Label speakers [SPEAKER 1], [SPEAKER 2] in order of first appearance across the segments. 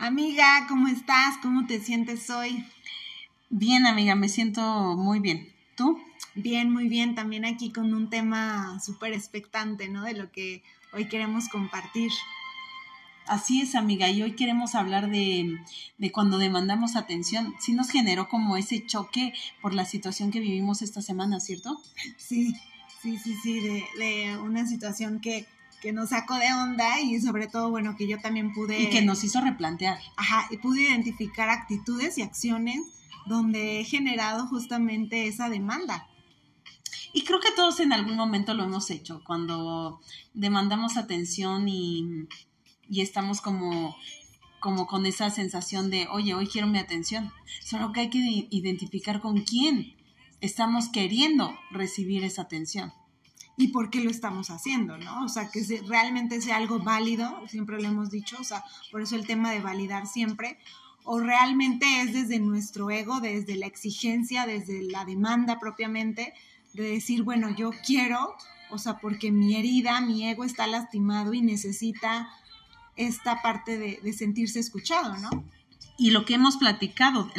[SPEAKER 1] Amiga, ¿cómo estás? ¿Cómo te sientes hoy?
[SPEAKER 2] Bien, amiga, me siento muy bien. ¿Tú?
[SPEAKER 1] Bien, muy bien. También aquí con un tema súper expectante, ¿no? De lo que hoy queremos compartir.
[SPEAKER 2] Así es, amiga, y hoy queremos hablar de, de, cuando demandamos atención. Sí nos generó como ese choque por la situación que vivimos esta semana, ¿cierto?
[SPEAKER 1] Sí, sí, sí, sí, de, de una situación que, que nos sacó de onda y sobre todo, bueno, que yo también pude...
[SPEAKER 2] Y que nos hizo replantear.
[SPEAKER 1] Ajá, y pude identificar actitudes y acciones donde he generado justamente esa demanda.
[SPEAKER 2] Y creo que todos en algún momento lo hemos hecho, cuando demandamos atención y, y estamos como como con esa sensación de, oye, hoy quiero mi atención. Solo que hay que identificar con quién estamos queriendo recibir esa atención.
[SPEAKER 1] Y por qué lo estamos haciendo, ¿no? O sea, que realmente sea algo válido, siempre lo hemos dicho, o sea, por eso el tema de validar siempre, o realmente es desde nuestro ego, desde la exigencia, desde la demanda propiamente, de decir, bueno, yo quiero, o sea, porque mi herida, mi ego está lastimado y necesita esta parte de, sentirse escuchado, ¿no?
[SPEAKER 2] Y lo que hemos platicado,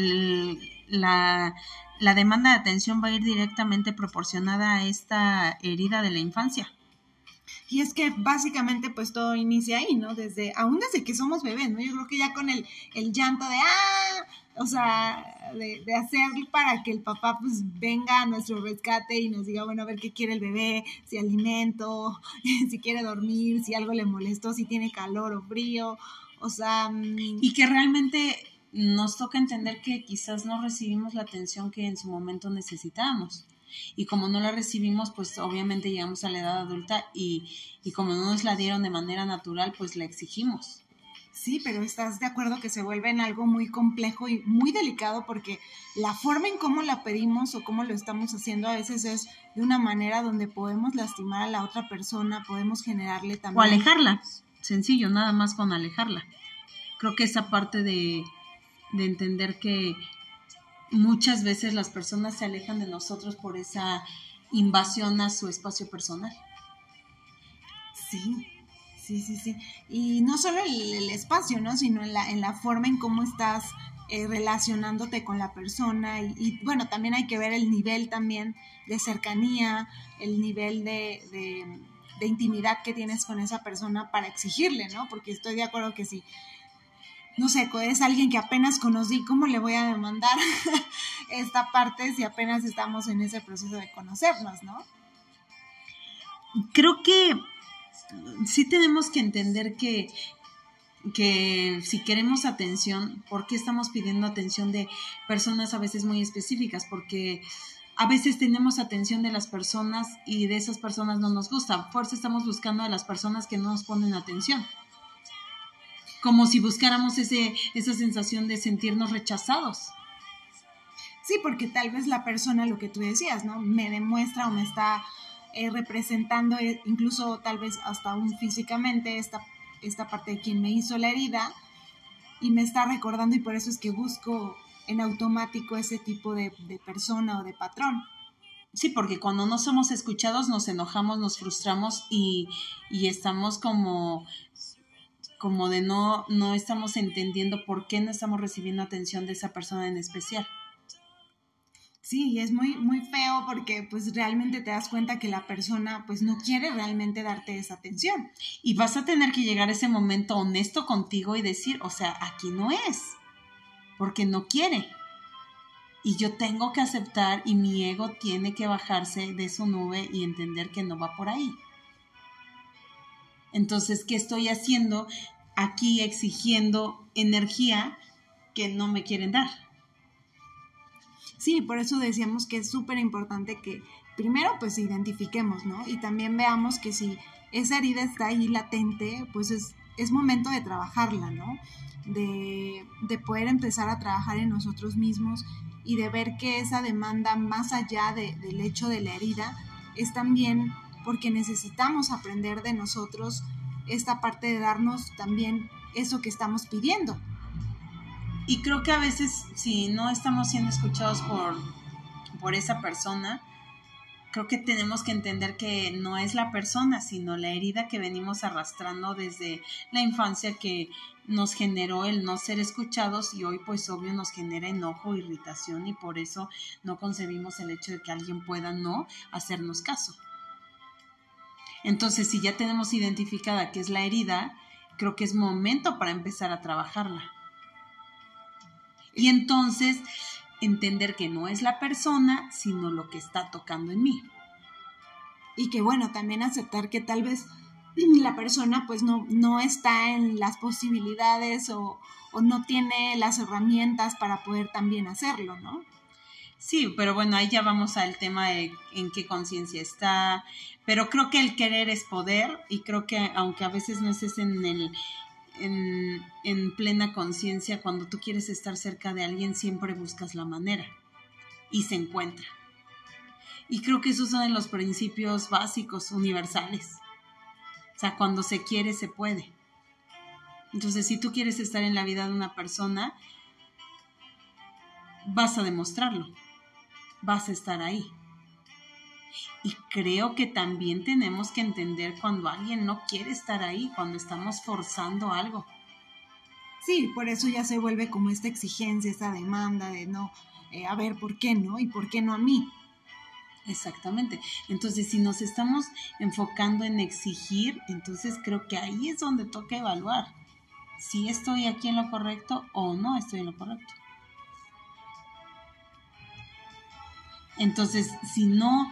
[SPEAKER 2] la, la demanda de atención va a ir directamente proporcionada a esta herida de la infancia.
[SPEAKER 1] Y es que básicamente pues todo inicia ahí, ¿no? Desde, aún desde que somos bebés, ¿no? Yo creo que ya con el, el llanto de, ah, o sea, de, de, hacer para que el papá pues venga a nuestro rescate y nos diga, bueno, a ver qué quiere el bebé, si alimento, si quiere dormir, si algo le molestó, si tiene calor o frío, o sea...
[SPEAKER 2] Y que realmente nos toca entender que quizás no recibimos la atención que en su momento necesitábamos. Y como no la recibimos, pues obviamente llegamos a la edad adulta y, y como no nos la dieron de manera natural, pues la exigimos.
[SPEAKER 1] Sí, pero estás de acuerdo que se vuelve en algo muy complejo y muy delicado porque la forma en cómo la pedimos o cómo lo estamos haciendo a veces es de una manera donde podemos lastimar a la otra persona, podemos generarle también...
[SPEAKER 2] O alejarla, sencillo, nada más con alejarla. Creo que esa parte de, de entender que muchas veces las personas se alejan de nosotros por esa invasión a su espacio personal.
[SPEAKER 1] Sí, sí, sí, sí. Y no solo el, espacio, ¿no? Sino en la, en la forma en cómo estás eh, relacionándote con la persona. Y, bueno, también hay que ver el nivel también de cercanía, el nivel de, de, de intimidad que tienes con esa persona para exigirle, ¿no? Porque estoy de acuerdo que sí no sé, es alguien que apenas conocí, ¿cómo le voy a demandar esta parte si apenas estamos en ese proceso de conocernos, ¿no?
[SPEAKER 2] Creo que sí tenemos que entender que, que si queremos atención, ¿por qué estamos pidiendo atención de personas a veces muy específicas? Porque a veces tenemos atención de las personas y de esas personas no nos gusta. Fuerza estamos buscando a las personas que no nos ponen atención como si buscáramos ese, esa sensación de sentirnos rechazados.
[SPEAKER 1] Sí, porque tal vez la persona, lo que tú decías, ¿no? Me demuestra o me está eh, representando, eh, incluso tal vez hasta aún físicamente, esta, esta parte de quien me hizo la herida y me está recordando y por eso es que busco en automático ese tipo de, de persona o de patrón.
[SPEAKER 2] Sí, porque cuando no somos escuchados nos enojamos, nos frustramos y, y estamos como como de no, no estamos entendiendo por qué no estamos recibiendo atención de esa persona en especial.
[SPEAKER 1] Sí, es muy, muy feo porque pues realmente te das cuenta que la persona pues no quiere realmente darte esa atención.
[SPEAKER 2] Y vas a tener que llegar a ese momento honesto contigo y decir, o sea, aquí no es, porque no quiere. Y yo tengo que aceptar y mi ego tiene que bajarse de su nube y entender que no va por ahí. Entonces, ¿qué estoy haciendo aquí exigiendo energía que no me quieren dar?
[SPEAKER 1] Sí, por eso decíamos que es súper importante que primero pues identifiquemos, ¿no? Y también veamos que si esa herida está ahí latente, pues es, es momento de trabajarla, ¿no? De, de, poder empezar a trabajar en nosotros mismos y de ver que esa demanda más allá de, del hecho de la herida es también porque necesitamos aprender de nosotros esta parte de darnos también eso que estamos pidiendo.
[SPEAKER 2] Y creo que a veces si no estamos siendo escuchados por, por esa persona, creo que tenemos que entender que no es la persona, sino la herida que venimos arrastrando desde la infancia que nos generó el no ser escuchados y hoy pues obvio nos genera enojo, irritación y por eso no concebimos el hecho de que alguien pueda no hacernos caso. Entonces, si ya tenemos identificada que es la herida, creo que es momento para empezar a trabajarla. Y entonces entender que no es la persona, sino lo que está tocando en mí.
[SPEAKER 1] Y que bueno, también aceptar que tal vez la persona pues no, no está en las posibilidades o, o no tiene las herramientas para poder también hacerlo, ¿no?
[SPEAKER 2] Sí, pero bueno, ahí ya vamos al tema de en qué conciencia está, pero creo que el querer es poder y creo que aunque a veces no estés en el en, en plena conciencia, cuando tú quieres estar cerca de alguien siempre buscas la manera y se encuentra. Y creo que esos son los principios básicos, universales. O sea, cuando se quiere, se puede. Entonces, si tú quieres estar en la vida de una persona, vas a demostrarlo vas a estar ahí. Y creo que también tenemos que entender cuando alguien no quiere estar ahí, cuando estamos forzando algo.
[SPEAKER 1] Sí, por eso ya se vuelve como esta exigencia, esta demanda de no, eh, a ver, ¿por qué no? ¿Y por qué no a mí?
[SPEAKER 2] Exactamente. Entonces, si nos estamos enfocando en exigir, entonces creo que ahí es donde toca evaluar si estoy aquí en lo correcto o no estoy en lo correcto. Entonces, si no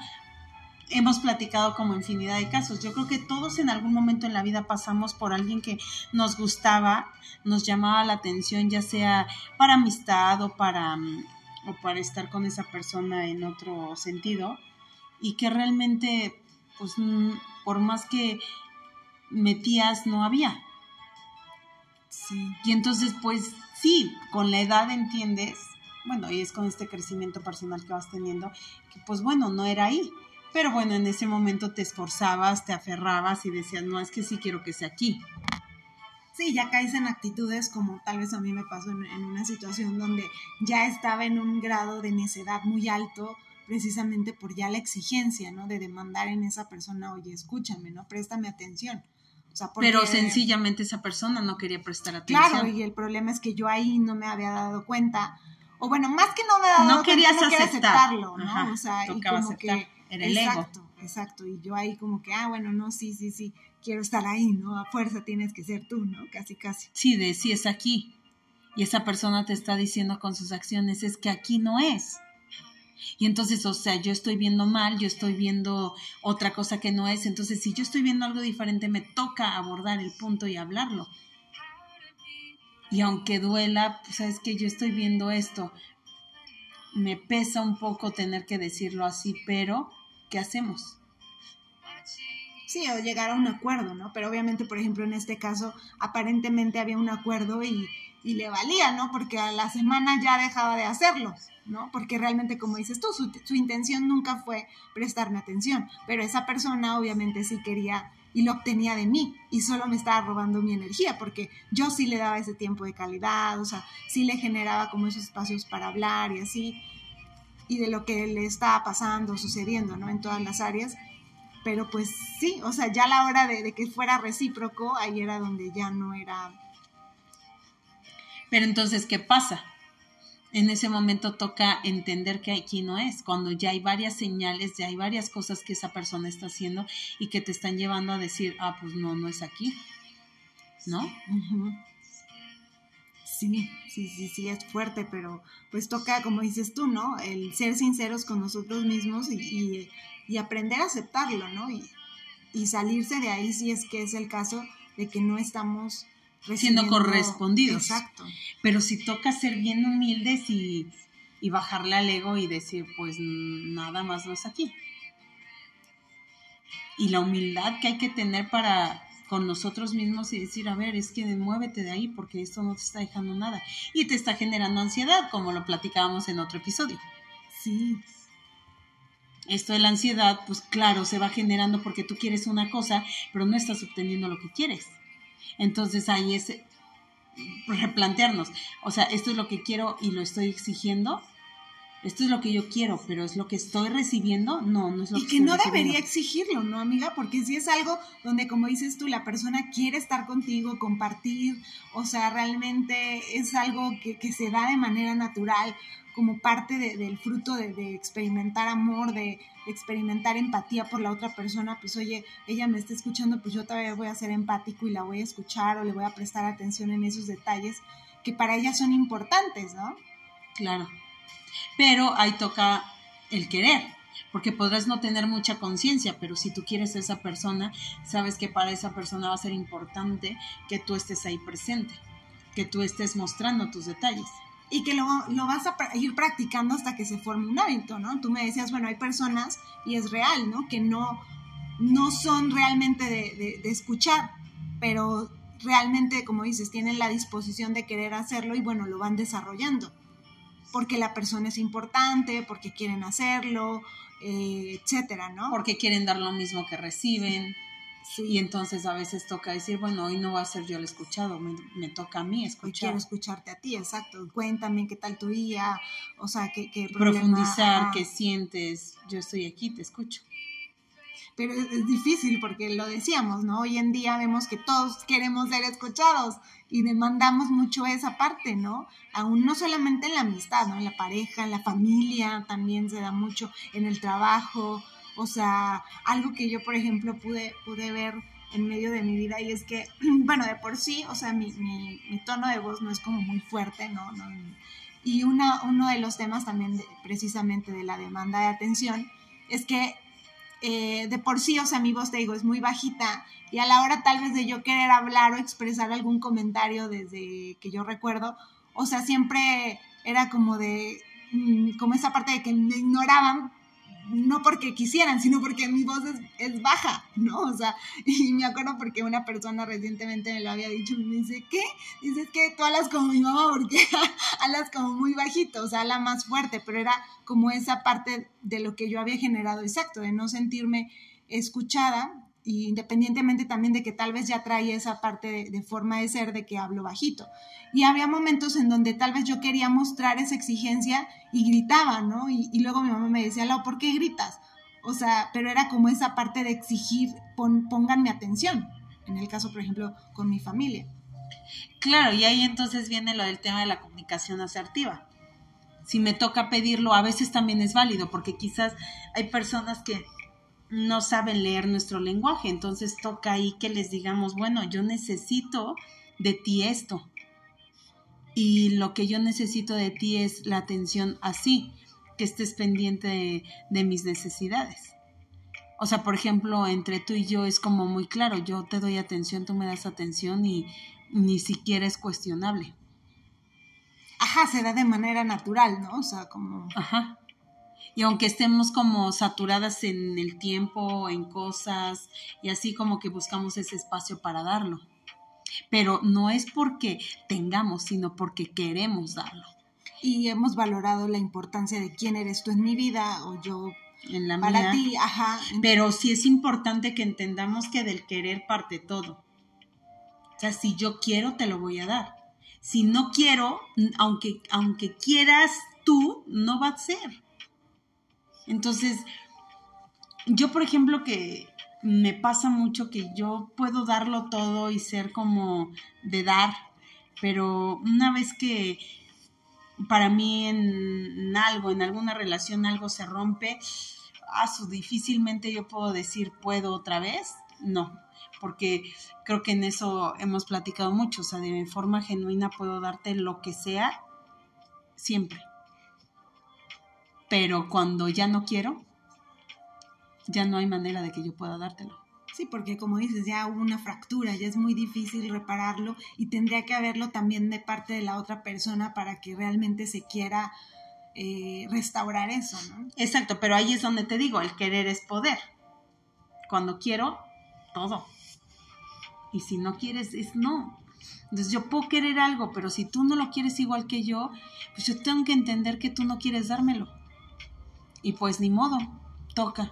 [SPEAKER 2] hemos platicado como infinidad de casos. Yo creo que todos en algún momento en la vida pasamos por alguien que nos gustaba, nos llamaba la atención, ya sea para amistad o para, mm, o para estar con esa persona en otro sentido, y que realmente, pues, mm, por más que metías, no había. Sí. Y entonces, pues, sí, con la edad entiendes bueno, y es con este crecimiento personal que vas teniendo, que pues bueno, no era ahí. Pero bueno, en ese momento te esforzabas, te aferrabas y decías, no, es que sí quiero que sea aquí.
[SPEAKER 1] Sí, ya caes en actitudes como tal vez a mí me pasó en, en una situación donde ya estaba en un grado de necedad muy alto, precisamente por ya la exigencia, ¿no? De demandar en esa persona, oye, escúchame, ¿no? Préstame atención.
[SPEAKER 2] O sea, Pero sencillamente esa persona no quería prestar atención.
[SPEAKER 1] Claro, y el problema es que yo ahí no me había dado cuenta o bueno, más que no me daba
[SPEAKER 2] no querías no
[SPEAKER 1] aceptarlo, ¿no? o sea, y como que era el exacto, exacto, y yo ahí como que, ah, bueno, no, sí, sí, sí, quiero estar ahí, ¿no? A fuerza tienes que ser tú, ¿no? Casi, casi.
[SPEAKER 2] Sí, de sí es aquí. Y esa persona te está diciendo con sus acciones, es que aquí no es. Y entonces, o sea, yo estoy viendo mal, yo estoy viendo otra cosa que no es. Entonces, si yo estoy viendo algo diferente, me toca abordar el punto y hablarlo. Y aunque duela, pues sabes que yo estoy viendo esto, me pesa un poco tener que decirlo así, pero ¿qué hacemos?
[SPEAKER 1] Sí, o llegar a un acuerdo, ¿no? Pero obviamente, por ejemplo, en este caso, aparentemente había un acuerdo y, y le valía, ¿no? Porque a la semana ya dejaba de hacerlo, ¿no? Porque realmente, como dices tú, su, su intención nunca fue prestarme atención, pero esa persona obviamente sí quería y lo obtenía de mí y solo me estaba robando mi energía porque yo sí le daba ese tiempo de calidad, o sea, sí le generaba como esos espacios para hablar y así, y de lo que le estaba pasando, sucediendo, ¿no? En todas las áreas. Pero pues sí, o sea, ya a la hora de, de que fuera recíproco, ahí era donde ya no era...
[SPEAKER 2] Pero entonces, ¿qué pasa? En ese momento toca entender que aquí no es, cuando ya hay varias señales, ya hay varias cosas que esa persona está haciendo y que te están llevando a decir, ah, pues no, no es aquí, ¿no?
[SPEAKER 1] Sí, sí, sí, sí, es fuerte, pero pues toca, como dices tú, ¿no? El ser sinceros con nosotros mismos y, y, aprender a aceptarlo, ¿no? Y, y salirse de ahí si es que es el caso de que no estamos
[SPEAKER 2] siendo correspondidos. Exacto. Pero si toca ser bien humildes y, y bajarle al ego y decir, pues nada más no es aquí. Y la humildad que hay que tener para con nosotros mismos y decir, a ver, es que muévete de ahí porque esto no te está dejando nada. Y te está generando ansiedad, como lo platicábamos en otro episodio.
[SPEAKER 1] Sí.
[SPEAKER 2] Esto de la ansiedad, pues claro, se va generando porque tú quieres una cosa, pero no estás obteniendo lo que quieres. Entonces ahí es replantearnos, o sea, esto es lo que quiero y lo estoy exigiendo, esto es lo que yo quiero, pero es lo que estoy recibiendo, no, no es lo
[SPEAKER 1] y que, no debería exigirlo, ¿no, amiga? Porque si es algo donde, como dices tú, la persona quiere estar contigo, compartir, o sea, realmente es algo que, se da de manera natural, como parte del fruto de, experimentar amor, de, experimentar empatía por la otra persona, pues oye, ella me está escuchando, pues yo todavía voy a ser empático y la voy a escuchar o le voy a prestar atención en esos detalles que para ella son importantes, ¿no?
[SPEAKER 2] Claro pero ahí toca el querer, porque podrás no tener mucha conciencia, pero si tú quieres a esa persona, sabes que para esa persona va a ser importante que tú estés ahí presente, que tú estés mostrando tus detalles.
[SPEAKER 1] Y que lo, vas a ir practicando hasta que se forme un hábito, ¿no? Tú me decías, bueno, hay personas, y es real, ¿no? Que no, no son realmente de, de escuchar, pero realmente, como dices, tienen la disposición de querer hacerlo y bueno, lo van desarrollando porque la persona es importante, porque quieren hacerlo, eh, etcétera, ¿no?
[SPEAKER 2] Porque quieren dar lo mismo que reciben. Sí. Y entonces a veces toca decir, bueno, hoy no va a ser yo el escuchado, me, toca a mí escuchar.
[SPEAKER 1] quiero escucharte a ti, exacto. Cuéntame qué tal tu día, o sea, qué, qué
[SPEAKER 2] Profundizar, qué sientes, yo estoy aquí, te escucho
[SPEAKER 1] pero es, difícil porque lo decíamos, ¿no? Hoy en día vemos que todos queremos ser escuchados y demandamos mucho esa parte, ¿no? Aún no solamente en la amistad, ¿no? En la pareja, en la familia también se da mucho, en el trabajo, o sea, algo que yo, por ejemplo, pude, pude ver en medio de mi vida y es que, bueno, de por sí, o sea, mi, mi, mi tono de voz no es como muy fuerte, ¿no? no y una, uno de los temas también precisamente de la demanda de atención es que eh, de por sí, o sea, mi voz, te digo, es muy bajita y a la hora tal vez de yo querer hablar o expresar algún comentario desde que yo recuerdo, o sea, siempre era como de, mm, como esa parte de que me ignoraban no porque quisieran, sino porque mi voz es, baja, ¿no? O sea, y me acuerdo porque una persona recientemente me lo había dicho y me dice, ¿qué? Dices que tú hablas como mi mamá porque hablas como muy bajito, o sea, habla más fuerte, pero era como esa parte de lo que yo había generado, exacto, de no sentirme escuchada independientemente también de que tal vez ya trae esa parte de, forma de ser de que hablo bajito. Y había momentos en donde tal vez yo quería mostrar esa exigencia y gritaba, ¿no? Y, luego mi mamá me decía, Lau, ¿por qué gritas? O sea, pero era como esa parte de exigir, pon, pónganme atención, en el caso, por ejemplo, con mi familia.
[SPEAKER 2] Claro, y ahí entonces viene lo del tema de la comunicación asertiva. Si me toca pedirlo, a veces también es válido, porque quizás hay personas que no saben leer nuestro lenguaje. Entonces toca ahí que les digamos, bueno, yo necesito de ti esto. Y lo que yo necesito de ti es la atención así, que estés pendiente de, mis necesidades. O sea, por ejemplo, entre tú y yo es como muy claro, yo te doy atención, tú me das atención y ni siquiera es cuestionable.
[SPEAKER 1] Ajá, se da de manera natural, ¿no? O sea, como...
[SPEAKER 2] Ajá. Y aunque estemos como saturadas en el tiempo, en cosas, y así como que buscamos ese espacio para darlo. Pero no es porque tengamos, sino porque queremos darlo.
[SPEAKER 1] Y hemos valorado la importancia de quién eres tú en mi vida o yo en la para ti, ajá.
[SPEAKER 2] Pero sí es importante que entendamos que del querer parte todo. O sea, si yo quiero, te lo voy a dar. Si no quiero, aunque, aunque quieras tú, no va a ser. Entonces, yo por ejemplo que me pasa mucho que yo puedo darlo todo y ser como de dar, pero una vez que para mí en, algo, en alguna relación algo se rompe, ah, difícilmente yo puedo decir puedo otra vez, no, porque creo que en eso hemos platicado mucho, o sea, de forma genuina puedo darte lo que sea siempre pero cuando ya no quiero, ya no hay manera de que yo pueda dártelo.
[SPEAKER 1] Sí, porque como dices, ya hubo una fractura, ya es muy difícil repararlo y tendría que haberlo también de parte de la otra persona para que realmente se quiera eh, restaurar eso, ¿no?
[SPEAKER 2] Exacto, pero ahí es donde te digo, el querer es poder. Cuando quiero, todo. Y si no quieres, es no. Entonces yo puedo querer algo, pero si tú no lo quieres igual que yo, pues yo tengo que entender que tú no quieres dármelo. Y pues ni modo, toca.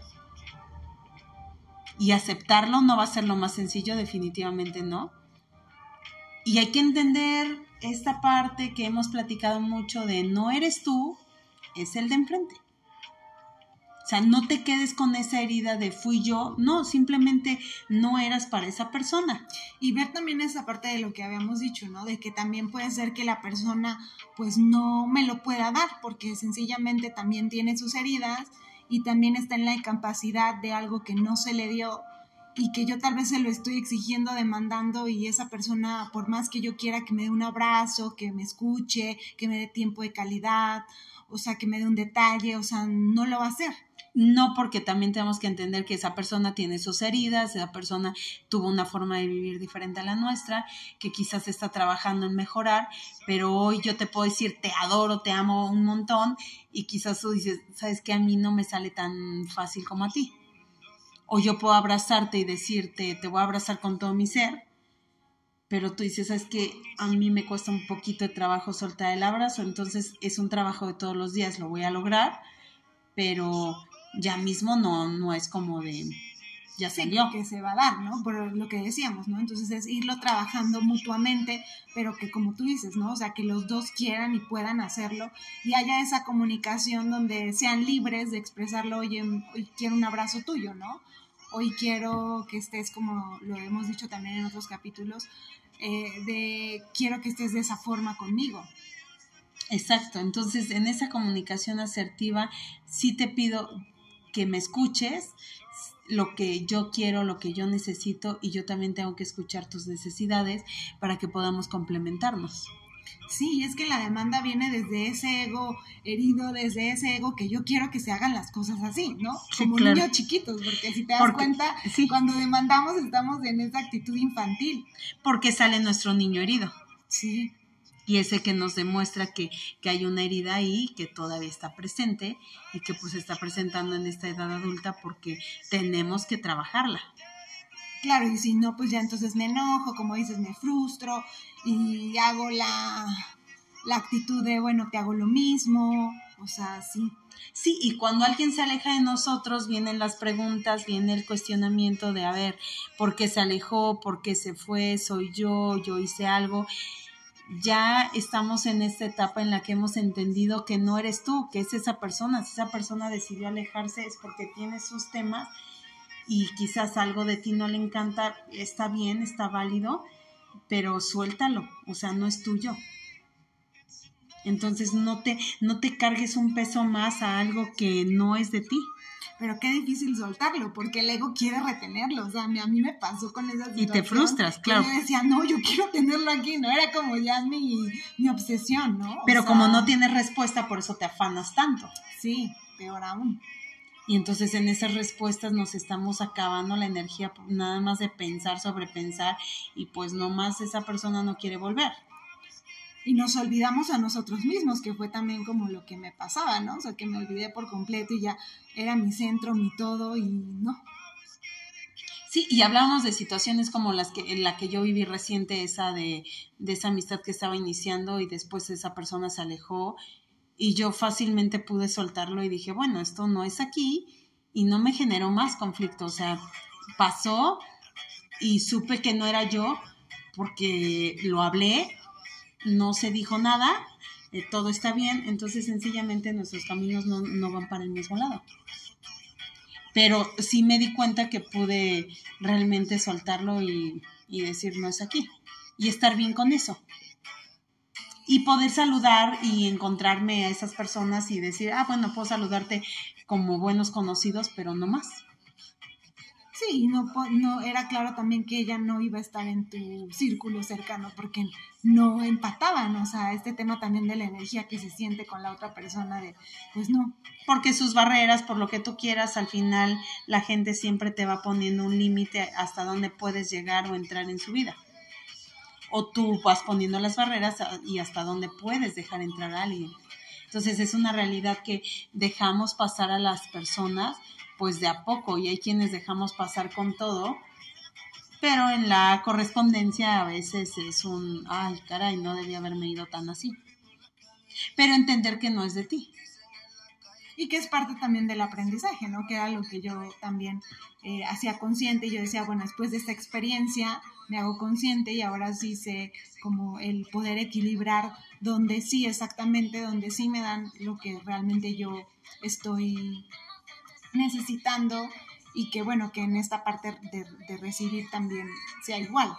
[SPEAKER 2] Y aceptarlo no va a ser lo más sencillo, definitivamente no. Y hay que entender esta parte que hemos platicado mucho de no eres tú, es el de enfrente. O sea, no te quedes con esa herida de fui yo, no, simplemente no eras para esa persona.
[SPEAKER 1] Y ver también esa parte de lo que habíamos dicho, ¿no? De que también puede ser que la persona pues no me lo pueda dar porque sencillamente también tiene sus heridas y también está en la incapacidad de algo que no se le dio y que yo tal vez se lo estoy exigiendo, demandando y esa persona, por más que yo quiera que me dé un abrazo, que me escuche, que me dé tiempo de calidad, o sea, que me dé un detalle, o sea, no lo va a hacer
[SPEAKER 2] no porque también tenemos que entender que esa persona tiene sus heridas, esa persona tuvo una forma de vivir diferente a la nuestra, que quizás está trabajando en mejorar, pero hoy yo te puedo decir te adoro, te amo un montón y quizás tú dices, sabes que a mí no me sale tan fácil como a ti. O yo puedo abrazarte y decirte, te voy a abrazar con todo mi ser, pero tú dices, sabes que a mí me cuesta un poquito de trabajo soltar el abrazo, entonces es un trabajo de todos los días, lo voy a lograr, pero ya mismo no, no es como de ya salió.
[SPEAKER 1] que se va a dar, ¿no? Por lo que decíamos, ¿no? Entonces es irlo trabajando mutuamente, pero que como tú dices, ¿no? O sea, que los dos quieran y puedan hacerlo y haya esa comunicación donde sean libres de expresarlo, oye, quiero un abrazo tuyo, ¿no? Hoy quiero que estés, como lo hemos dicho también en otros capítulos, eh, de quiero que estés de esa forma conmigo.
[SPEAKER 2] Exacto, entonces en esa comunicación asertiva sí te pido que me escuches lo que yo quiero, lo que yo necesito y yo también tengo que escuchar tus necesidades para que podamos complementarnos.
[SPEAKER 1] Sí, es que la demanda viene desde ese ego herido, desde ese ego que yo quiero que se hagan las cosas así, ¿no? Como niños chiquitos, porque si te das cuenta, cuando demandamos estamos en esa actitud infantil.
[SPEAKER 2] Porque sale nuestro niño herido.
[SPEAKER 1] Sí
[SPEAKER 2] y ese que nos demuestra que, hay una herida ahí que todavía está presente y que pues está presentando en esta edad adulta porque tenemos que trabajarla.
[SPEAKER 1] Claro, y si no, pues ya entonces me enojo, como dices, me frustro y hago la, la actitud de, bueno, te hago lo mismo, o sea, sí.
[SPEAKER 2] Sí, y cuando alguien se aleja de nosotros, vienen las preguntas, viene el cuestionamiento de, a ver, ¿por qué se alejó? ¿Por qué se fue? ¿Soy yo? ¿Yo hice algo? ya estamos en esta etapa en la que hemos entendido que no eres tú, que es esa persona. Si esa persona decidió alejarse es porque tiene sus temas y quizás algo de ti no le encanta, está bien, está válido, pero suéltalo, o sea, no es tuyo. Entonces no te, no te cargues un peso más a algo que no es de ti
[SPEAKER 1] pero qué difícil soltarlo, porque el ego quiere retenerlo, o sea, a mí, me pasó con esa situación.
[SPEAKER 2] Y te frustras, claro.
[SPEAKER 1] Yo decía, no, yo quiero tenerlo aquí, ¿no? Era como ya mi, mi obsesión, ¿no?
[SPEAKER 2] pero como no tienes respuesta, por eso te afanas tanto.
[SPEAKER 1] Sí, peor aún.
[SPEAKER 2] Y entonces en esas respuestas nos estamos acabando la energía nada más de pensar sobre pensar y pues no más esa persona no quiere volver
[SPEAKER 1] y nos olvidamos a nosotros mismos, que fue también como lo que me pasaba, ¿no? O sea, que me olvidé por completo y ya era mi centro, mi todo y no.
[SPEAKER 2] Sí, y hablamos de situaciones como las que en la que yo viví reciente, esa de, de esa amistad que estaba iniciando y después esa persona se alejó y yo fácilmente pude soltarlo y dije, bueno, esto no es aquí y no me generó más conflicto, o sea, pasó y supe que no era yo porque lo hablé, no se dijo nada, eh, todo está bien, entonces sencillamente nuestros caminos no, van para el mismo lado. Pero sí me di cuenta que pude realmente soltarlo y, y decir no es aquí. Y estar bien con eso. Y poder saludar y encontrarme a esas personas y decir, ah, bueno, puedo saludarte como buenos conocidos, pero no más.
[SPEAKER 1] Sí, no, no era claro también que ella no iba a estar en tu círculo cercano porque no empataban, o sea, este tema también de la energía que se siente con la otra persona de, pues no.
[SPEAKER 2] Porque sus barreras, por lo que tú quieras, al final la gente siempre te va poniendo un límite hasta dónde puedes llegar o entrar en su vida. O tú vas poniendo las barreras y hasta dónde puedes dejar entrar a alguien. Entonces es una realidad que dejamos pasar a las personas pues de a poco y hay quienes dejamos pasar con todo, pero en la correspondencia a veces es un, ay, caray, no debía haberme ido tan así. Pero entender que no es de ti.
[SPEAKER 1] Y que es parte también del aprendizaje, ¿no? Que era lo que yo también eh, hacía consciente. Yo decía, bueno, después de esta experiencia me hago consciente y ahora sí sé como el poder equilibrar donde sí, exactamente, donde sí me dan lo que realmente yo estoy necesitando y que bueno, que en esta parte de, recibir también sea igual.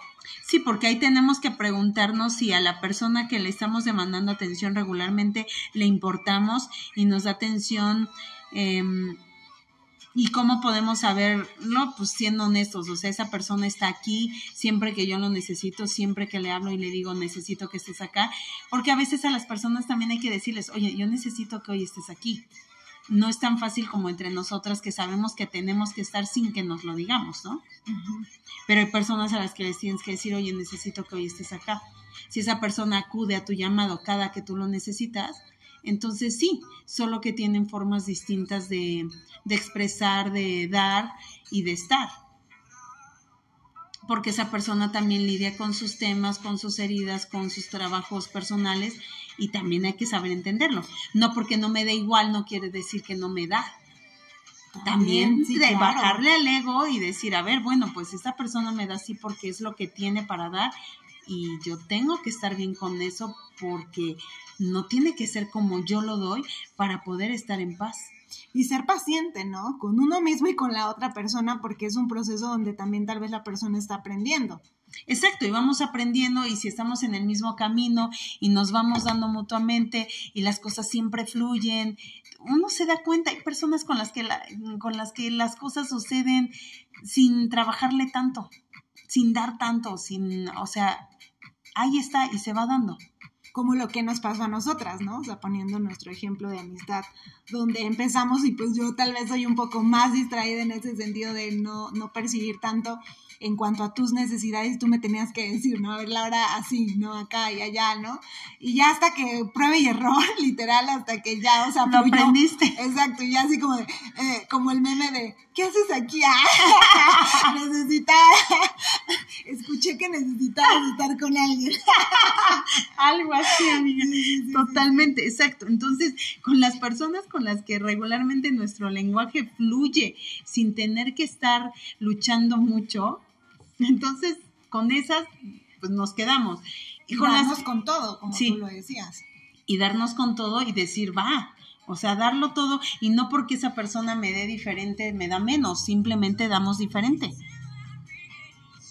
[SPEAKER 2] Sí, porque ahí tenemos que preguntarnos si a la persona que le estamos demandando atención regularmente le importamos y nos da atención. Em, ¿Y cómo podemos saberlo? Pues siendo honestos, o sea, esa persona está aquí siempre que yo lo necesito, siempre que le hablo y le digo necesito que estés acá, porque a veces a las personas también hay que decirles, oye, yo necesito que hoy estés aquí no es tan fácil como entre nosotras que sabemos que tenemos que estar sin que nos lo digamos, ¿no? Pero hay personas a las que les tienes que decir, oye, necesito que hoy estés acá. Si esa persona acude a tu llamado cada que tú lo necesitas, entonces sí, solo que tienen formas distintas de, de expresar, de dar y de estar porque esa persona también lidia con sus temas, con sus heridas, con sus trabajos personales y también hay que saber entenderlo. No porque no me dé igual no quiere decir que no me da. También de bajarle al ego y decir, a ver, bueno, pues esta persona me da así porque es lo que tiene para dar y yo tengo que estar bien con eso porque no tiene que ser como yo lo doy para poder estar en paz
[SPEAKER 1] y ser paciente, ¿no? Con uno mismo y con la otra persona, porque es un proceso donde también tal vez la persona está aprendiendo.
[SPEAKER 2] Exacto, y vamos aprendiendo y si estamos en el mismo camino y nos vamos dando mutuamente y las cosas siempre fluyen, uno se da cuenta, hay personas con las que, con las, que las cosas suceden sin trabajarle tanto, sin dar tanto, sin, o sea, ahí está y se va dando
[SPEAKER 1] como lo que nos pasó a nosotras, ¿no? O sea, poniendo nuestro ejemplo de amistad, donde empezamos y pues yo tal vez soy un poco más distraída en ese sentido de no, no percibir tanto en cuanto a tus necesidades, tú me tenías que decir, ¿no? A ver, Laura, así, ¿no? Acá y allá, ¿no? Y ya hasta que pruebe y error, literal, hasta que ya, o sea,
[SPEAKER 2] lo aprendiste.
[SPEAKER 1] Exacto, y ya así como de, eh, como el meme de, ¿qué haces aquí? Ah, necesitaba, escuché que necesitabas estar con alguien.
[SPEAKER 2] Algo así, amiga. Totalmente, exacto. Entonces, con las personas con las que regularmente nuestro lenguaje fluye sin tener que estar luchando mucho, entonces, con esas, pues nos quedamos.
[SPEAKER 1] Y, con darnos con todo, como tú lo decías.
[SPEAKER 2] Y darnos con todo y decir, va, o sea, darlo todo y no porque esa persona me dé diferente, me da menos, simplemente damos diferente.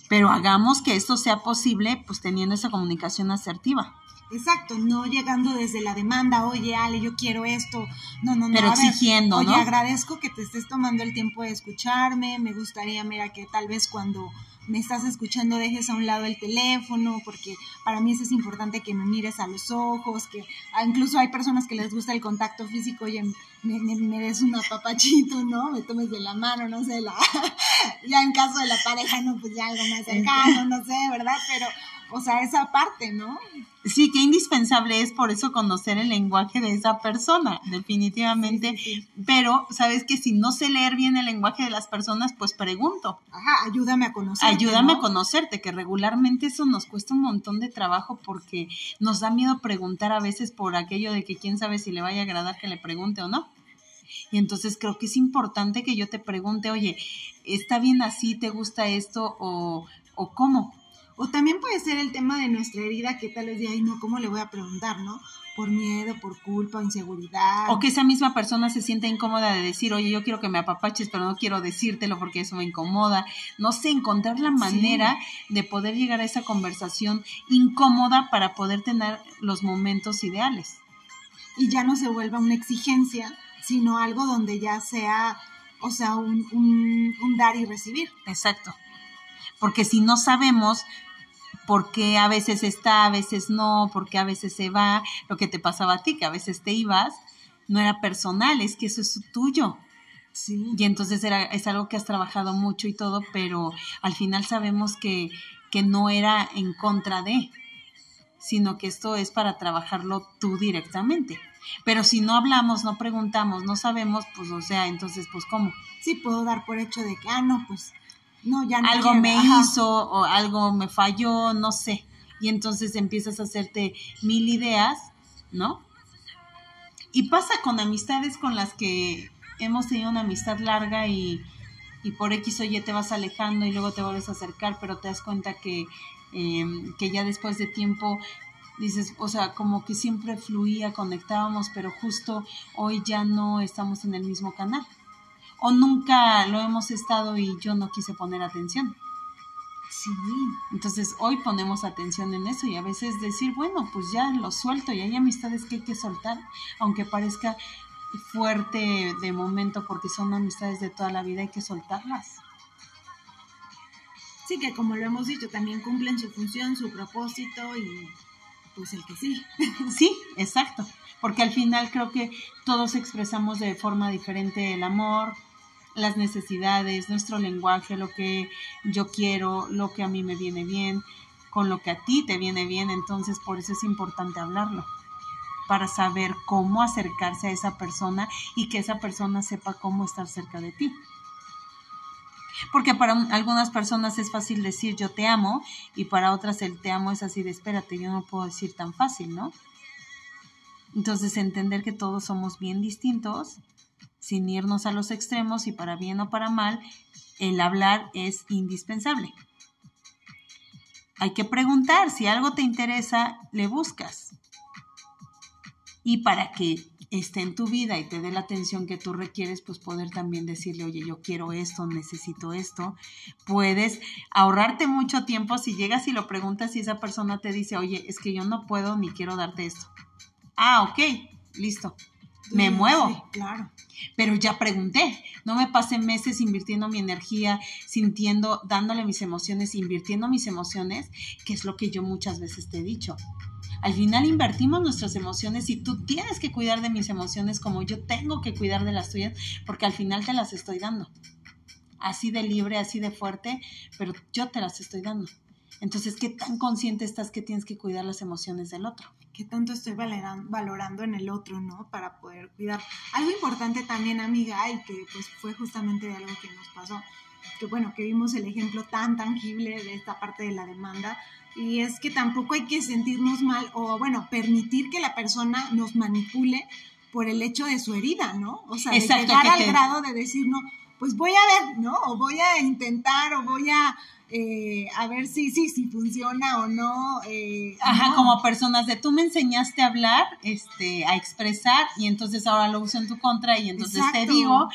[SPEAKER 2] Pero hagamos que esto sea posible, pues teniendo esa comunicación asertiva.
[SPEAKER 1] Exacto, no llegando desde la demanda, oye Ale, yo quiero esto, no, no, no.
[SPEAKER 2] Pero exigiendo,
[SPEAKER 1] Oye, agradezco que te estés tomando el tiempo de escucharme, me gustaría, mira, que tal vez cuando me estás escuchando dejes a un lado el teléfono, porque para mí eso es importante que me mires a los ojos, que ah, incluso hay personas que les gusta el contacto físico, oye, me, me, des un apapachito, ¿no? Me tomes de la mano, no sé, la, ya en caso de la pareja, no, pues ya algo más cercano, no sé, ¿verdad? Pero o sea, esa parte, ¿no?
[SPEAKER 2] Sí, qué indispensable es por eso conocer el lenguaje de esa persona, definitivamente. Pero, ¿sabes que Si no sé leer bien el lenguaje de las personas, pues pregunto.
[SPEAKER 1] Ajá, ayúdame a conocerte.
[SPEAKER 2] Ayúdame a conocerte, que regularmente eso nos cuesta un montón de trabajo porque nos da miedo preguntar a veces por aquello de que quién sabe si le vaya a agradar que le pregunte o no. Y entonces creo que es importante que yo te pregunte, oye, ¿está bien así? ¿Te gusta esto? ¿O, o cómo?
[SPEAKER 1] O también puede ser el tema de nuestra herida que tal vez de ahí no, ¿cómo le voy a preguntar, no? Por miedo, por culpa, inseguridad.
[SPEAKER 2] O que esa misma persona se sienta incómoda de decir, oye, yo quiero que me apapaches, pero no quiero decírtelo porque eso me incomoda. No sé, encontrar la manera de poder llegar a esa conversación incómoda para poder tener los momentos ideales.
[SPEAKER 1] Y ya no se vuelva una exigencia, sino algo donde ya sea, o sea, un, un dar y recibir.
[SPEAKER 2] Exacto. Porque si no sabemos, porque a veces está, a veces no, porque a veces se va, lo que te pasaba a ti, que a veces te ibas, no era personal, es que eso es tuyo. Sí. Y entonces era, es algo que has trabajado mucho y todo, pero al final sabemos que, que no era en contra de, sino que esto es para trabajarlo tú directamente. Pero si no hablamos, no preguntamos, no sabemos, pues o sea, entonces, pues ¿cómo?
[SPEAKER 1] Sí, puedo dar por hecho de que, ah, no, pues
[SPEAKER 2] algo me hizo o algo me falló, no sé. Y entonces empiezas a hacerte mil ideas, ¿no? y pasa con amistades con las que hemos tenido una amistad larga y, y por X o Y te vas alejando y luego te vuelves a acercar, pero te das cuenta que, em, que ya después de tiempo dices, o sea, como que siempre fluía, conectábamos, pero justo hoy ya no estamos en el mismo canal. O nunca lo hemos estado y yo no quise poner atención.
[SPEAKER 1] Sí.
[SPEAKER 2] Entonces hoy ponemos atención en eso y a veces decir, bueno, pues ya lo suelto y hay amistades que hay que soltar, aunque parezca fuerte de momento porque son amistades de toda la vida, hay que soltarlas.
[SPEAKER 1] Sí, que como lo hemos dicho, también cumplen su función, su propósito y pues el que sí.
[SPEAKER 2] Sí, exacto, porque al final creo que todos expresamos de forma diferente el amor, las necesidades, nuestro lenguaje, lo que yo quiero, lo que a mí me viene bien, con lo que a ti te viene bien, entonces por eso es importante hablarlo, para saber cómo acercarse a esa persona y que esa persona sepa cómo estar cerca de ti. Porque para algunas personas es fácil decir yo te amo y para otras el te amo es así de espérate, yo no puedo decir tan fácil, ¿no? Entonces entender que todos somos bien distintos sin irnos a los extremos y para bien o para mal, el hablar es indispensable. Hay que preguntar, si algo te interesa, le buscas. Y para que esté en tu vida y te dé la atención que tú requieres, pues poder también decirle, oye, yo quiero esto, necesito esto. Puedes ahorrarte mucho tiempo si llegas y lo preguntas y esa persona te dice, oye, es que yo no puedo ni quiero darte esto. Ah, ok, listo me muevo.
[SPEAKER 1] claro.
[SPEAKER 2] Pero ya pregunté, no me pasé meses invirtiendo mi energía, sintiendo, dándole mis emociones, invirtiendo mis emociones, que es lo que yo muchas veces te he dicho. Al final invertimos nuestras emociones y tú tienes que cuidar de mis emociones como yo tengo que cuidar de las tuyas, porque al final te las estoy dando. Así de libre, así de fuerte, pero yo te las estoy dando. Entonces, ¿qué tan consciente estás que tienes que cuidar las emociones del otro?
[SPEAKER 1] ¿Qué tanto estoy valorando en el otro, no? Para poder cuidar. Algo importante también, amiga, y que pues fue justamente de algo que nos pasó, que bueno, que vimos el ejemplo tan tangible de esta parte de la demanda, y es que tampoco hay que sentirnos mal o, bueno, permitir que la persona nos manipule por el hecho de su herida, ¿no? O sea, de llegar al grado de decir, no, pues voy a ver, ¿no? O voy a intentar, o voy a eh, a ver si, si, si funciona o no. Eh,
[SPEAKER 2] Ajá, como personas de tú me enseñaste a hablar, este, a expresar, y entonces ahora lo uso en tu contra, y entonces te digo,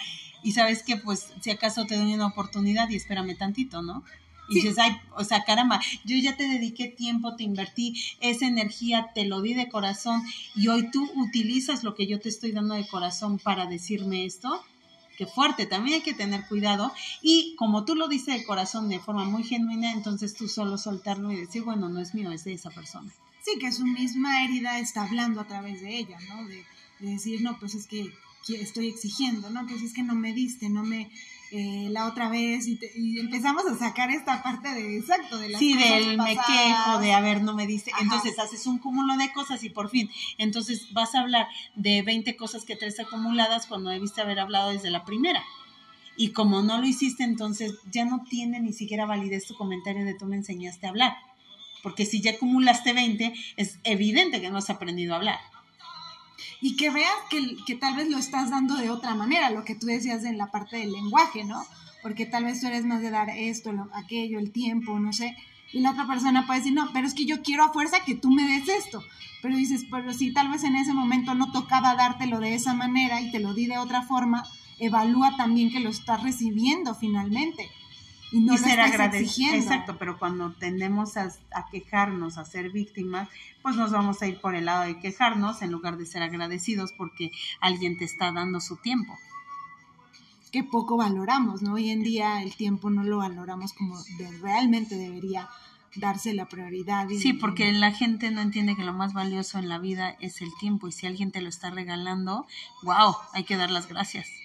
[SPEAKER 2] y sabes que pues si acaso te doy una oportunidad y espérame tantito, ¿no? Y dices, ay, o sea, caramba, yo ya te dediqué tiempo, te invertí esa energía, te lo di de corazón y hoy tú utilizas lo que yo te estoy dando de corazón para decirme esto fuerte, también hay que tener cuidado y como tú lo dices de corazón de forma muy genuina, entonces tú solo soltarlo y decir, bueno, no es mío, es de esa persona.
[SPEAKER 1] Sí, que su misma herida está hablando a través de ella, ¿no? De, de decir, no, pues es que estoy exigiendo, ¿no? Pues es que no me diste, no me, eh, la otra vez y, empezamos a sacar esta parte de exacto de
[SPEAKER 2] las sí del me quejo de a ver no me dice entonces haces un cúmulo de cosas y por fin entonces vas a hablar de 20 cosas que traes acumuladas cuando debiste haber hablado desde la primera. Y como no lo hiciste entonces ya no tiene ni siquiera validez tu comentario de tú me enseñaste a hablar. Porque si ya acumulaste 20 es evidente que no has aprendido a hablar
[SPEAKER 1] y que veas que, que, tal vez lo estás dando de otra manera, lo que tú decías en la parte del lenguaje, ¿no? Porque tal vez tú eres más de dar esto, lo, aquello, el tiempo, no sé, y la otra persona puede decir, no, pero es que yo quiero a fuerza que tú me des esto. Pero dices, pero si tal vez en ese momento no tocaba dártelo de esa manera y te lo di de otra forma, evalúa también que lo estás recibiendo finalmente y no ser agradecido.
[SPEAKER 2] Exacto, pero cuando tendemos a, quejarnos, a ser víctimas, pues nos vamos a ir por el lado de quejarnos en lugar de ser agradecidos porque alguien te está dando su tiempo.
[SPEAKER 1] Que poco valoramos, ¿no? Hoy en día el tiempo no lo valoramos como realmente debería darse la prioridad.
[SPEAKER 2] sí, porque la gente no entiende que lo más valioso en la vida es el tiempo y si alguien te lo está regalando, wow, hay que dar las gracias.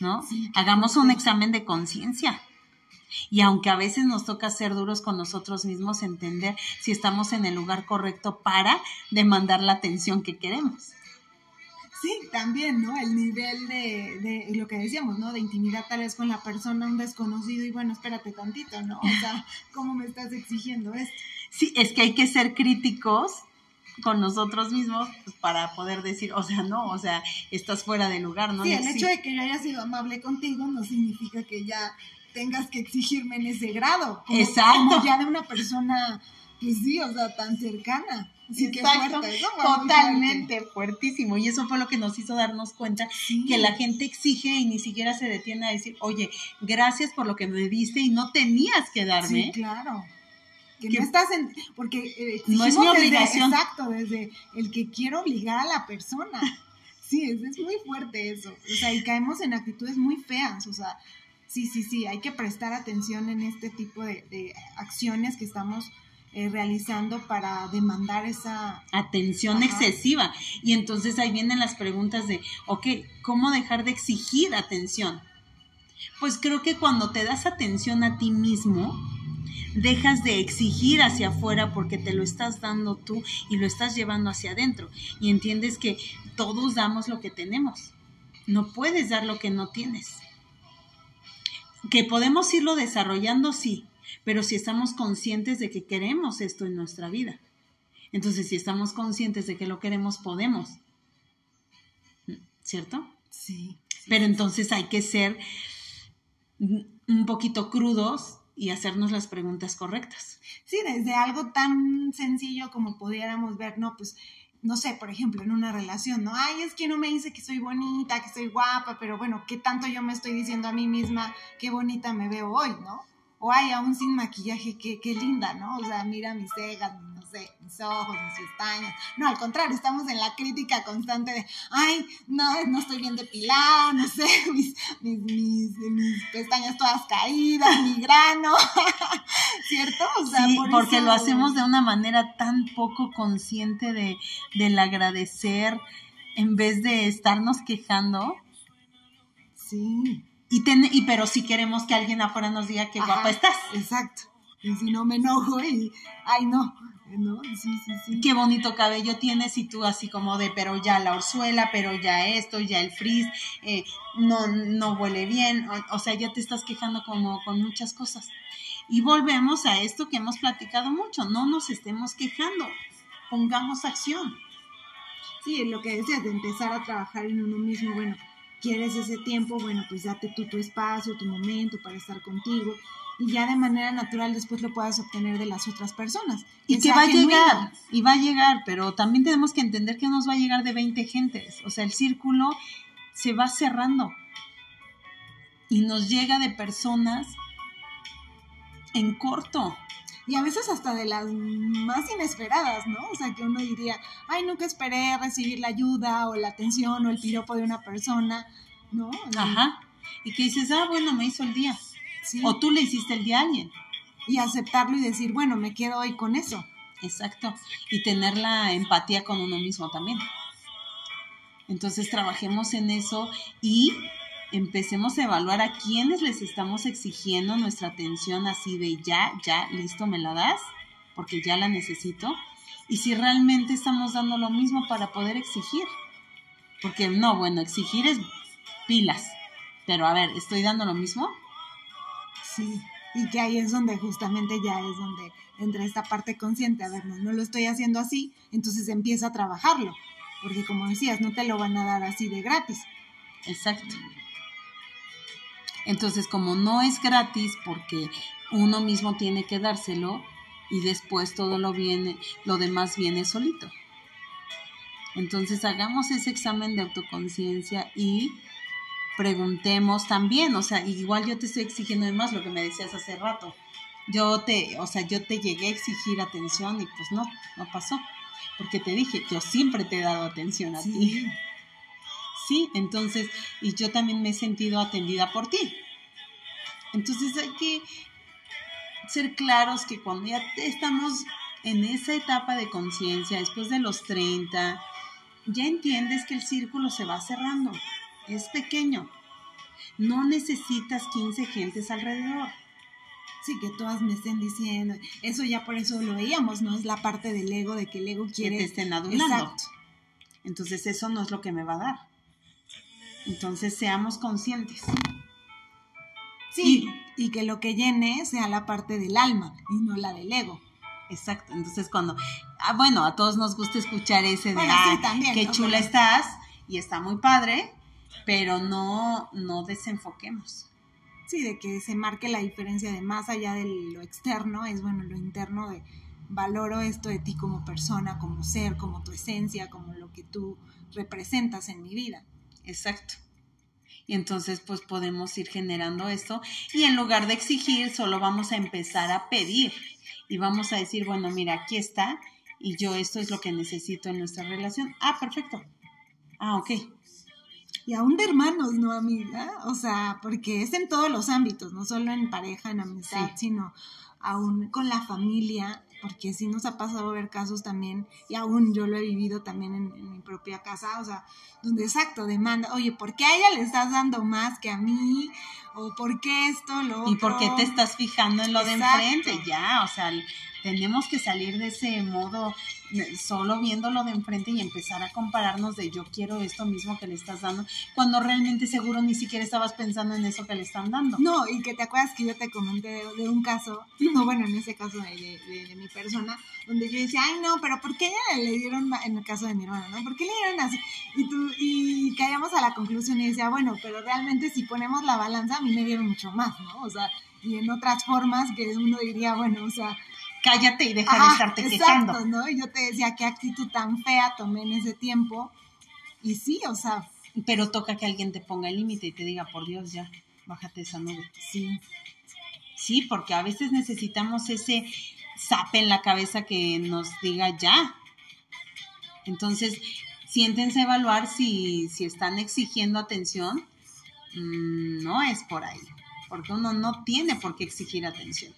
[SPEAKER 2] ¿No? Hagamos un examen de conciencia. Y aunque a veces nos toca ser duros con nosotros mismos, entender si estamos en el lugar correcto para demandar la atención que queremos.
[SPEAKER 1] Sí, también, ¿no? El nivel de, de, lo que decíamos, ¿no? De intimidad tal vez con la persona, un desconocido, y bueno, espérate tantito, ¿no? O sea, ¿cómo me estás exigiendo esto?
[SPEAKER 2] Sí, es que hay que ser críticos con nosotros mismos pues, para poder decir, o sea, no, o sea, estás fuera de lugar, ¿no?
[SPEAKER 1] Sí, el hecho de que yo haya sido amable contigo no significa que ya tengas que exigirme en ese grado.
[SPEAKER 2] Exacto.
[SPEAKER 1] ya de una persona, pues sí, o sea, tan cercana. Sí, fuerte,
[SPEAKER 2] Totalmente fuertísimo. Y eso fue lo que nos hizo darnos cuenta que la gente exige y ni siquiera se detiene a decir, oye, gracias por lo que me diste y no tenías que darme.
[SPEAKER 1] Sí, claro que, no estás en, porque
[SPEAKER 2] eh, no es mi obligación.
[SPEAKER 1] exacto, desde el que quiero obligar a la persona. Sí, es, es, muy fuerte eso. O sea, y caemos en actitudes muy feas. O sea, sí, sí, sí, hay que prestar atención en este tipo de, acciones que estamos eh, realizando para demandar esa
[SPEAKER 2] atención excesiva. Y entonces ahí vienen las preguntas de, ok, ¿cómo dejar de exigir atención? Pues creo que cuando te das atención a ti mismo, dejas de exigir hacia afuera porque te lo estás dando tú y lo estás llevando hacia adentro. Y entiendes que todos damos lo que tenemos. No puedes dar lo que no tienes. Que podemos irlo desarrollando, sí, pero si estamos conscientes de que queremos esto en nuestra vida. Entonces, si estamos conscientes de que lo queremos, podemos. ¿Cierto?
[SPEAKER 1] Sí.
[SPEAKER 2] Pero entonces hay que ser un poquito crudos y hacernos las preguntas correctas.
[SPEAKER 1] Sí, desde algo tan sencillo como pudiéramos ver, no, pues, no sé, por ejemplo, en una relación, ¿no? Ay, es que no me dice que soy bonita, que soy guapa, pero bueno, ¿qué tanto yo me estoy diciendo a mí misma qué bonita me veo hoy, ¿no? O ay, aún sin maquillaje, qué, linda, ¿no? O sea, mira mis cejas, mis ojos, mis pestañas. No, al contrario, estamos en la crítica constante de, ay, no, no estoy bien depilada, no sé, mis, mis, pestañas todas caídas, mi grano, ¿cierto?
[SPEAKER 2] O sea, sí, porque lo hacemos de una manera tan poco consciente de, del agradecer en vez de estarnos quejando.
[SPEAKER 1] Sí.
[SPEAKER 2] Y, y pero si queremos que alguien afuera nos diga qué guapa estás.
[SPEAKER 1] Exacto. Y si no me enojo y, ay no, ¿no? Sí, sí, sí.
[SPEAKER 2] Qué bonito cabello tienes y tú así como de, pero ya la orzuela, pero ya esto, ya el frizz, eh, no, no huele bien, o, sea, ya te estás quejando como con muchas cosas. Y volvemos a esto que hemos platicado mucho, no nos estemos quejando, pongamos acción.
[SPEAKER 1] Sí, lo que decías, de empezar a trabajar en uno mismo, bueno, quieres ese tiempo, bueno, pues date tú tu espacio, tu momento para estar contigo y ya de manera natural después lo puedas obtener de las otras personas.
[SPEAKER 2] Y que va a llegar, y va a llegar, pero también tenemos que entender que nos va a llegar de 20 gentes, o sea, el círculo se va cerrando y nos llega de personas en corto.
[SPEAKER 1] Y a veces hasta de las más inesperadas, ¿no? O sea, que uno diría, ay, nunca esperé recibir la ayuda o la atención o el piropo de una persona, ¿no?
[SPEAKER 2] Ajá. Y que dices, ah, bueno, me hizo el día. O tú le hiciste el día a alguien.
[SPEAKER 1] Y aceptarlo y decir, bueno, me quedo hoy con eso.
[SPEAKER 2] Exacto. Y tener la empatía con uno mismo también. Entonces trabajemos en eso y empecemos a evaluar a quiénes les estamos exigiendo nuestra atención así de ya, ya, listo, me la das, porque ya la necesito. Y si realmente estamos dando lo mismo para poder exigir. Porque no, bueno, exigir es pilas. Pero a ver, ¿estoy dando lo mismo?
[SPEAKER 1] Sí, y que ahí es donde justamente ya es donde entra esta parte consciente, a ver, no, no lo estoy haciendo así, entonces empieza a trabajarlo, porque como decías, no te lo van a dar así de gratis.
[SPEAKER 2] Exacto. Entonces, como no es gratis, porque uno mismo tiene que dárselo y después todo lo viene, lo demás viene solito. Entonces, hagamos ese examen de autoconciencia y preguntemos también, o sea, igual yo te estoy exigiendo de más lo que me decías hace rato. Yo te, o sea, yo te llegué a exigir atención y pues no, no pasó. Porque te dije, yo siempre te he dado atención a ti. Sí, entonces, y yo también me he sentido atendida por ti. Entonces hay que ser claros que cuando ya estamos en esa etapa de conciencia, después de los 30, ya entiendes que el círculo se va cerrando es pequeño. No necesitas 15 gentes alrededor.
[SPEAKER 1] Sí, que todas me estén diciendo. Eso ya por eso lo veíamos, ¿no? Es la parte del ego, de que el ego quiere...
[SPEAKER 2] Que te estén adulando. Exacto. Entonces eso no es lo que me va a dar. Entonces seamos conscientes.
[SPEAKER 1] Sí, y, y que lo que llene sea la parte del alma y no la del ego.
[SPEAKER 2] Exacto. Entonces cuando, ah, bueno, a todos nos gusta escuchar ese de,
[SPEAKER 1] Bueno, sí,
[SPEAKER 2] ah,
[SPEAKER 1] también,
[SPEAKER 2] qué
[SPEAKER 1] ¿no?
[SPEAKER 2] chula
[SPEAKER 1] Pero-
[SPEAKER 2] estás y está muy padre, pero no, no desenfoquemos.
[SPEAKER 1] Sí, de que se marque la diferencia de más allá de lo externo, es bueno, lo interno de valoro esto de ti como persona, como ser, como tu esencia, como lo que tú representas en mi vida.
[SPEAKER 2] Exacto. Y entonces pues podemos ir generando esto y en lugar de exigir solo vamos a empezar a pedir y vamos a decir, bueno, mira, aquí está y yo esto es lo que necesito en nuestra relación. Ah, perfecto. Ah, ok.
[SPEAKER 1] Y aún de hermanos, ¿no, amiga? O sea, porque es en todos los ámbitos, no solo en pareja, en amistad,
[SPEAKER 2] Sí.
[SPEAKER 1] sino aún con la familia, porque sí nos ha pasado ver casos también, y aún yo lo he vivido también en, en mi propia casa, o sea, donde exacto, demanda, oye, ¿por qué a ella le estás dando más que a mí? ¿O por qué esto, lo otro?
[SPEAKER 2] ¿Y por qué te estás fijando en lo de enfrente? Ya, o sea, tenemos que salir de ese modo eh, solo viendo lo de enfrente y empezar a compararnos de yo quiero esto mismo que le estás dando, cuando realmente seguro ni siquiera estabas pensando en eso que le están dando.
[SPEAKER 1] No, y que te acuerdas que yo te comenté de, de un caso, no, bueno, en ese caso de, de- mi persona, donde yo decía, ay, no, pero ¿por qué le dieron, ma-?" en el caso de mi hermana, ¿no? ¿Por qué le dieron así? Y, tú, y caíamos a la conclusión y decía, bueno, pero realmente si ponemos la balanza, a mí me dieron mucho más, ¿no? O sea, y en otras formas que uno diría, bueno, o sea,
[SPEAKER 2] Cállate y deja de estarte
[SPEAKER 1] exacto,
[SPEAKER 2] quejando.
[SPEAKER 1] ¿no? Y yo te decía, qué actitud tan fea tomé en ese tiempo. Y sí, o sea,
[SPEAKER 2] Pero toca que alguien te ponga el límite y te diga, por Dios, ya, bájate esa nube.
[SPEAKER 1] sí,
[SPEAKER 2] Sí, porque a veces necesitamos ese zape en la cabeza que nos diga ya. Entonces, siéntense a evaluar si, si están exigiendo atención. Mm, no es por ahí, porque uno no tiene por qué exigir atención.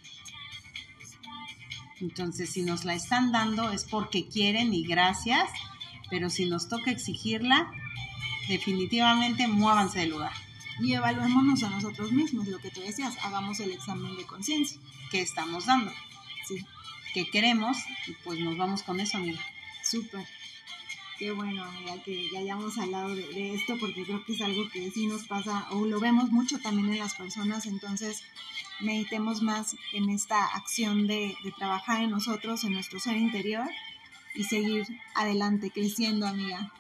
[SPEAKER 2] Entonces, si nos la están dando es porque quieren y gracias, pero si nos toca exigirla, definitivamente muévanse del lugar.
[SPEAKER 1] y evaluémonos a nosotros mismos, lo que tú decías, hagamos el examen de conciencia.
[SPEAKER 2] ¿Qué estamos dando?
[SPEAKER 1] Sí,
[SPEAKER 2] ¿Qué queremos? Y pues nos vamos con eso, amiga.
[SPEAKER 1] súper. Qué bueno, amiga, que ya hayamos hablado de, esto, porque creo que es algo que sí nos pasa, o lo vemos mucho también en las personas, entonces meditemos más en esta acción de trabajar en nosotros, en nuestro ser interior, y seguir adelante, creciendo, amiga.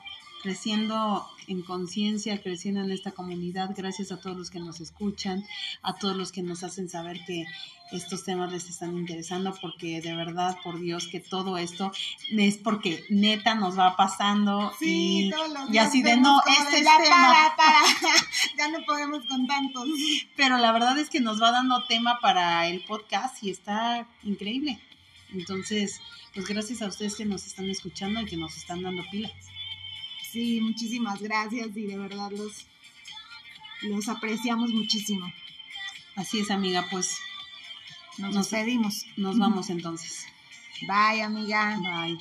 [SPEAKER 2] Creciendo en conciencia, creciendo en esta comunidad, gracias a todos los que nos escuchan, a todos los que nos hacen saber que estos temas les están interesando, porque de verdad, por Dios, que todo esto es porque neta nos va pasando y,
[SPEAKER 1] todos los
[SPEAKER 2] y
[SPEAKER 1] días
[SPEAKER 2] así de no, este es tema,
[SPEAKER 1] para, para, ya no podemos con tantos.
[SPEAKER 2] pero la verdad es que nos va dando tema para el podcast y está increíble. Entonces, pues gracias a ustedes que nos están escuchando y que nos están dando pila.
[SPEAKER 1] Sí, muchísimas gracias y de verdad los, los apreciamos muchísimo.
[SPEAKER 2] Así es, amiga, pues
[SPEAKER 1] Nos
[SPEAKER 2] Nos-
[SPEAKER 1] despedimos.
[SPEAKER 2] nos vamos entonces.
[SPEAKER 1] Bye, amiga.
[SPEAKER 2] Bye.